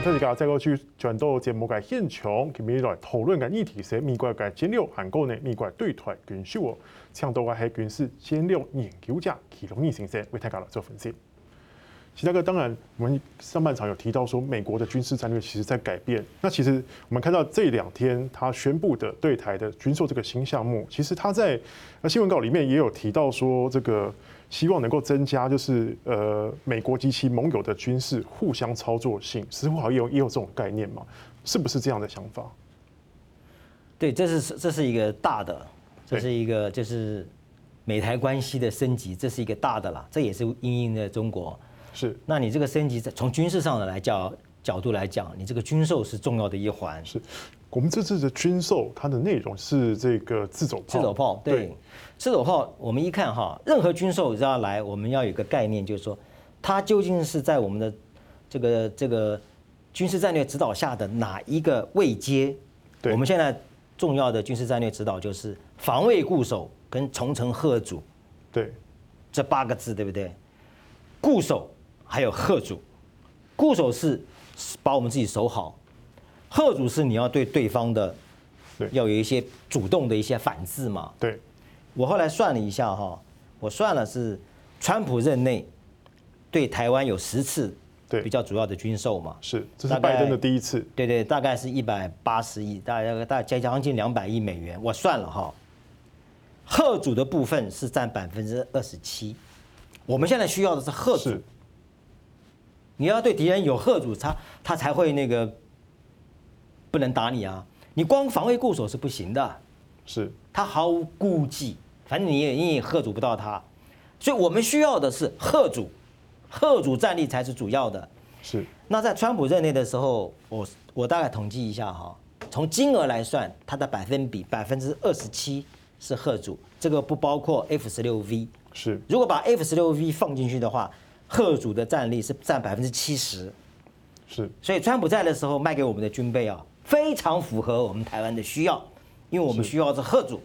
将特别再过去转到节目嘅现场，佢哋来讨论嘅议题是美国嘅战略韩国呢，美国对台军售哦，请到嘅系军事战略研究家祁隆义先生为大家来做分析。其他个当然，我们上半场有提到说，美国的军事战略其实在改变。那其实我们看到这两天他宣布的对台的军售这个新项目，其实他在新闻。稿里面也有提到说，这个希望能够增加就是呃美国及其盟友的军事互相操作性，似乎好像也有也有这种概念嘛？是不是这样的想法？对，这是这是一个大的，这是一个就是美台关系的升级，这是一个大的啦，这也是因应的中国。是，那你这个升级在，从军事上的来角角度来讲，你这个军售是重要的一环。是，我们这次的军售，它的内容是这个自走炮。自走炮，对，自走炮，我们一看哈，任何军售要来，我们要有个概念，就是说，它究竟是在我们的这个这个军事战略指导下的哪一个位阶？对，我们现在重要的军事战略指导就是防卫固守跟重城贺主，对，这八个字，对不对？固守。还有贺主，固守是把我们自己守好，贺主是你要对对方的，要有一些主动的一些反制嘛。对，我后来算了一下哈，我算了是川普任内对台湾有十次对比较主要的军售嘛。是，这是拜登的第一次。对对，大概是一百八十亿，大概大概将将近两百亿美元。我算了哈，贺主的部分是占百分之二十七，我们现在需要的是吓阻。你要对敌人有贺阻，他他才会那个不能打你啊！你光防卫固守是不行的，是他毫无顾忌，反正你也你也吓阻不到他，所以我们需要的是贺阻，贺阻战力才是主要的。是。那在川普任内的时候，我我大概统计一下哈，从金额来算，它的百分比百分之二十七是贺阻，这个不包括 F 十六 V。是。如果把 F 十六 V 放进去的话。吓阻的战力是占百分之七十，是，所以川普在的时候卖给我们的军备啊，非常符合我们台湾的需要，因为我们需要是贺主。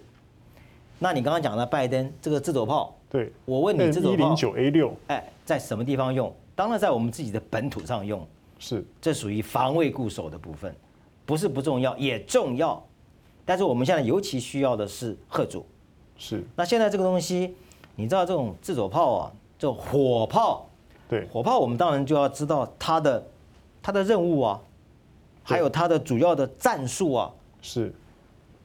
那你刚刚讲的拜登这个自走炮，对，我问你，自走炮一零九 A 六，哎，在什么地方用？当然在我们自己的本土上用，是，这属于防卫固守的部分，不是不重要，也重要。但是我们现在尤其需要的是贺主，是。那现在这个东西，你知道这种自走炮啊，这种火炮。对，火炮，我们当然就要知道它的它的任务啊，还有它的主要的战术啊。是，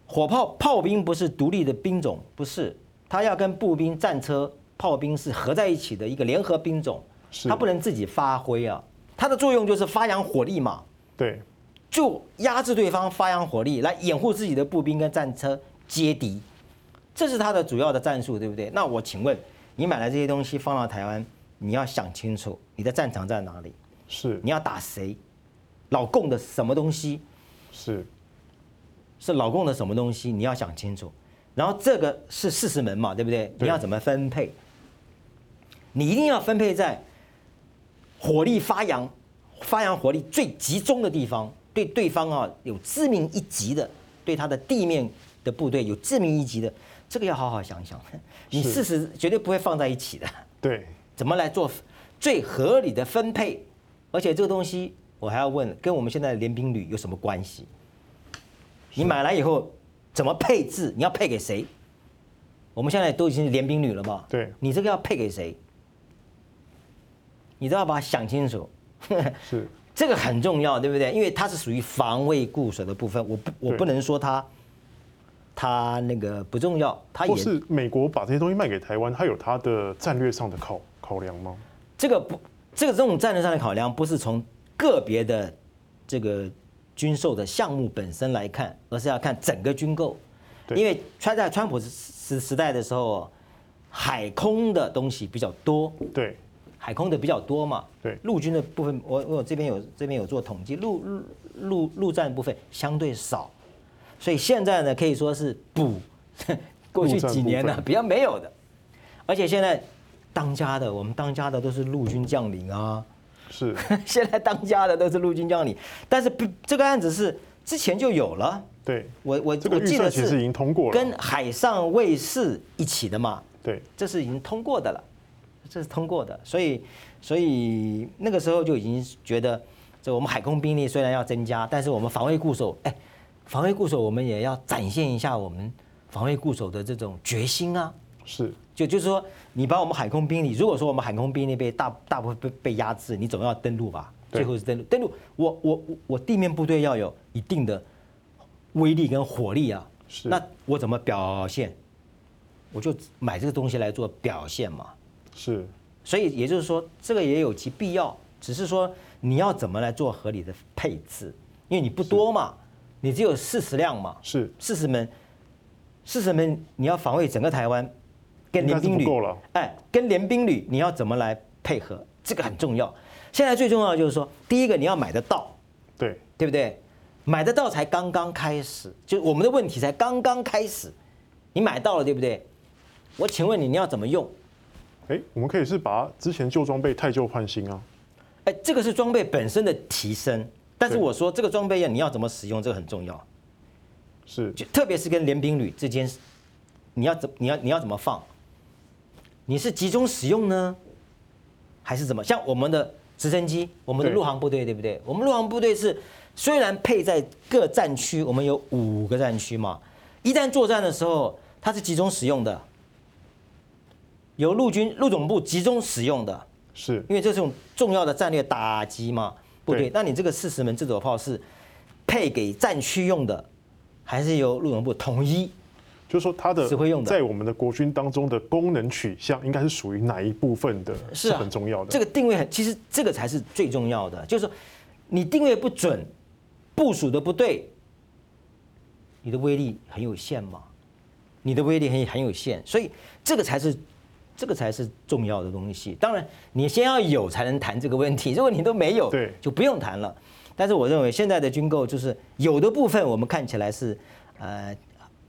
火炮炮兵不是独立的兵种，不是，它要跟步兵、战车、炮兵是合在一起的一个联合兵种。是，它不能自己发挥啊，它的作用就是发扬火力嘛。对，就压制对方发扬火力，来掩护自己的步兵跟战车接敌，这是它的主要的战术，对不对？那我请问，你买来这些东西放到台湾？你要想清楚，你的战场在哪里？是你要打谁？老共的什么东西？是是老共的什么东西？你要想清楚。然后这个是四十门嘛，对不对？你要怎么分配？你一定要分配在火力发扬、发扬火力最集中的地方，对对方啊有致命一击的，对他的地面的部队有致命一击的，这个要好好想想。你事实绝对不会放在一起的。对。怎么来做最合理的分配？而且这个东西我还要问，跟我们现在的联兵旅有什么关系？你买来以后怎么配置？你要配给谁？我们现在都已经是联兵旅了吧？对，你这个要配给谁？你都要把它想清楚。是，这个很重要，对不对？因为它是属于防卫固守的部分，我不，我不能说它，它那个不重要。它也是美国把这些东西卖给台湾，它有它的战略上的考考量吗？这个不，这个这种战略上的考量不是从个别的这个军售的项目本身来看，而是要看整个军购。因为川在川普时时代的时候，海空的东西比较多。对，海空的比较多嘛。对，陆军的部分，我我这边有这边有做统计，陆陆陆陆战部分相对少，所以现在呢可以说是补 过去几年呢比较没有的，而且现在。当家的，我们当家的都是陆军将领啊，是。现在当家的都是陆军将领，但是不，这个案子是之前就有了。对，我我这个预算其实已经通过了，跟海上卫士一起的嘛。对，这是已经通过的了，这是通过的，所以所以那个时候就已经觉得，这我们海空兵力虽然要增加，但是我们防卫固守，哎，防卫固守我们也要展现一下我们防卫固守的这种决心啊。是，就就是说，你把我们海空兵力，如果说我们海空兵力被大大部分被被压制，你总要登陆吧？最后是登陆，登陆，我我我地面部队要有一定的威力跟火力啊。是，那我怎么表现？我就买这个东西来做表现嘛。是，所以也就是说，这个也有其必要，只是说你要怎么来做合理的配置，因为你不多嘛，你只有四十辆嘛，是四十门，四十门你要防卫整个台湾，跟联兵旅够了，哎，跟联兵旅你要怎么来配合？这个很重要。现在最重要的就是说，第一个你要买得到，对对不对？买得到才刚刚开始，就我们的问题才刚刚开始，你买到了对不对？我请问你，你要怎么用？哎，我们可以是把之前旧装备太旧换新啊。哎，这个是装备本身的提升，但是我说这个装备要你要怎么使用，这个很重要。是，就特别是跟联兵旅之间，你要怎你要你要怎么放？你是集中使用呢，还是怎么？像我们的直升机，我们的陆航部队，对不对？我们陆航部队是虽然配在各战区，我们有五个战区嘛，一旦作战的时候，它是集中使用的。由陆军陆总部集中使用的，是因为这是种重要的战略打击嘛？部队，那你这个四十门自走炮是配给战区用的，还是由陆总部统一？就是说它的在我们的国军当中的功能取向，应该是属于哪一部分的？是很重要的。这个定位很，其实这个才是最重要的。就是说，你定位不准，部署的不对，你的威力很有限嘛？你的威力很很有限，所以这个才是。这个才是重要的东西。当然，你先要有才能谈这个问题。如果你都没有，对，就不用谈了。但是我认为现在的军购就是有的部分我们看起来是，呃，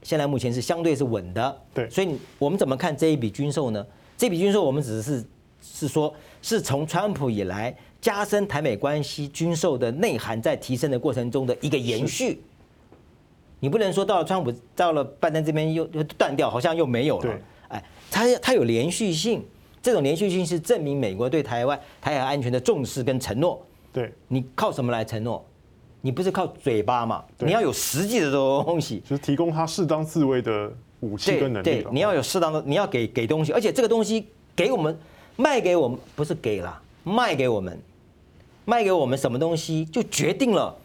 现在目前是相对是稳的。对，所以我们怎么看这一笔军售呢？这笔军售我们只是是说，是从川普以来加深台美关系军售的内涵在提升的过程中的一个延续。你不能说到了川普到了拜登这边又又断掉，好像又没有了。哎，它它有连续性，这种连续性是证明美国对台湾台海安全的重视跟承诺。对，你靠什么来承诺？你不是靠嘴巴嘛？你要有实际的东西，就是提供他适当自卫的武器跟能力。对，对，你要有适当的，你要给给东西，而且这个东西给我们卖给我们，不是给了，卖给我们，卖给我们什么东西，就决定了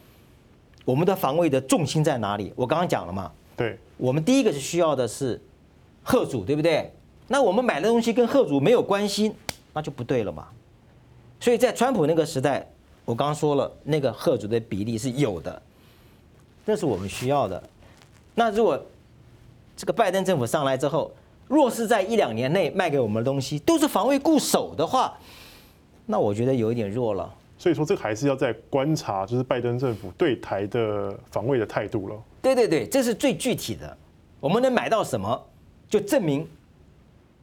我们的防卫的重心在哪里。我刚刚讲了嘛，对，我们第一个是需要的是。贺主对不对？那我们买的东西跟贺主没有关系，那就不对了嘛。所以在川普那个时代，我刚刚说了，那个贺族的比例是有的，那是我们需要的。那如果这个拜登政府上来之后，若是在一两年内卖给我们的东西都是防卫固守的话，那我觉得有一点弱了。所以说，这个还是要在观察，就是拜登政府对台的防卫的态度了。对对对，这是最具体的，我们能买到什么？就证明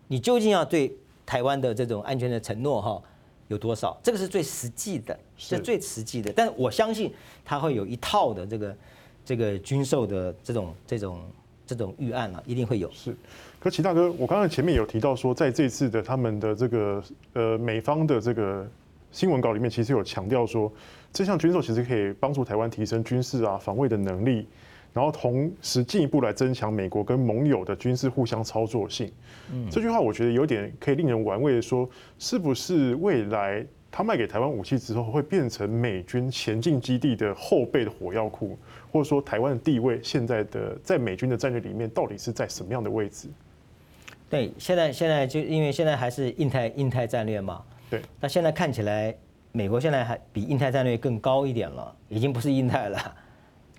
你究竟要对台湾的这种安全的承诺哈有多少？这个是最实际的，是最实际的。但我相信他会有一套的这个这个军售的这种这种这种预案啊，一定会有。是，可齐大哥，我刚才前面有提到说，在这次的他们的这个呃美方的这个新闻稿里面，其实有强调说，这项军售其实可以帮助台湾提升军事啊防卫的能力。然后同时进一步来增强美国跟盟友的军事互相操作性。嗯，这句话我觉得有点可以令人玩味，说是不是未来他卖给台湾武器之后，会变成美军前进基地的后备的火药库，或者说台湾的地位现在的在美军的战略里面到底是在什么样的位置？对，现在现在就因为现在还是印太印太战略嘛。对，那现在看起来美国现在还比印太战略更高一点了，已经不是印太了。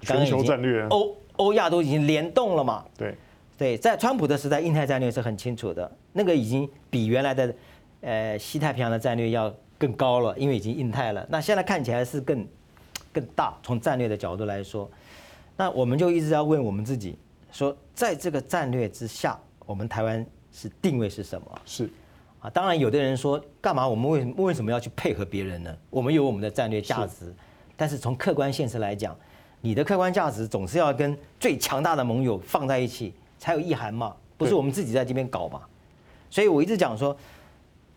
全球战略，欧欧亚都已经联动了嘛？对，对，在川普的时代，印太战略是很清楚的，那个已经比原来的呃西太平洋的战略要更高了，因为已经印太了。那现在看起来是更更大，从战略的角度来说，那我们就一直要问我们自己，说在这个战略之下，我们台湾是定位是什么？是啊，当然有的人说，干嘛我们为为什么要去配合别人呢？我们有我们的战略价值，但是从客观现实来讲。你的客观价值总是要跟最强大的盟友放在一起才有意涵嘛，不是我们自己在这边搞嘛。所以我一直讲说，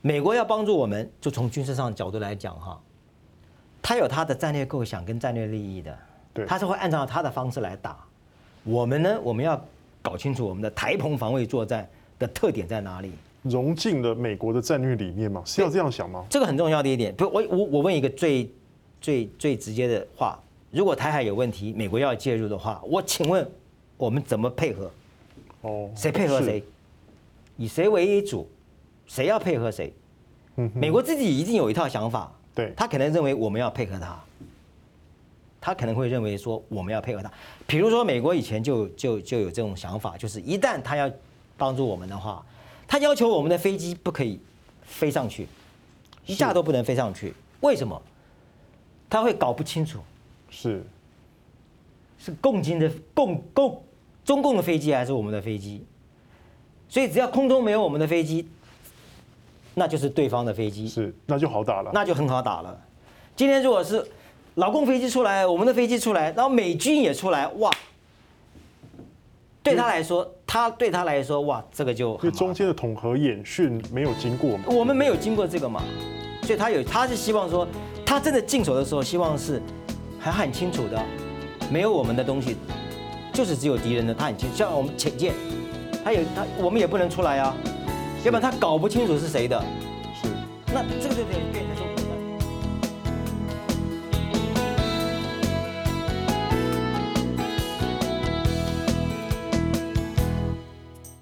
美国要帮助我们，就从军事上角度来讲哈，他有他的战略构想跟战略利益的，对，他是会按照他的方式来打。我们呢，我们要搞清楚我们的台澎防卫作战的特点在哪里。融进了美国的战略理念吗？是要这样想吗？这个很重要的一点。不，我我我问一个最最最直接的话：如果台海有问题，美国要介入的话，我请问我们怎么配合？哦，谁配合谁？以谁为主？谁要配合谁？嗯，美国自己一定有一套想法。对，他可能认为我们要配合他，他可能会认为说我们要配合他。比如说，美国以前就就就有这种想法，就是一旦他要帮助我们的话。他要求我们的飞机不可以飞上去，一架都不能飞上去。为什么？他会搞不清楚，是是共军的共共中共的飞机还是我们的飞机？所以只要空中没有我们的飞机，那就是对方的飞机，是那就好打了，那就很好打了。今天如果是老共飞机出来，我们的飞机出来，然后美军也出来，哇！对他来说，他对他来说，哇，这个就因为中间的统合演训没有经过嘛，我们没有经过这个嘛，所以他有，他是希望说，他真的进手的时候，希望是还很清楚的，没有我们的东西，就是只有敌人的，他很清楚，像我们浅见，他也他，我们也不能出来啊，要不然他搞不清楚是谁的，是，那这个就得变成说。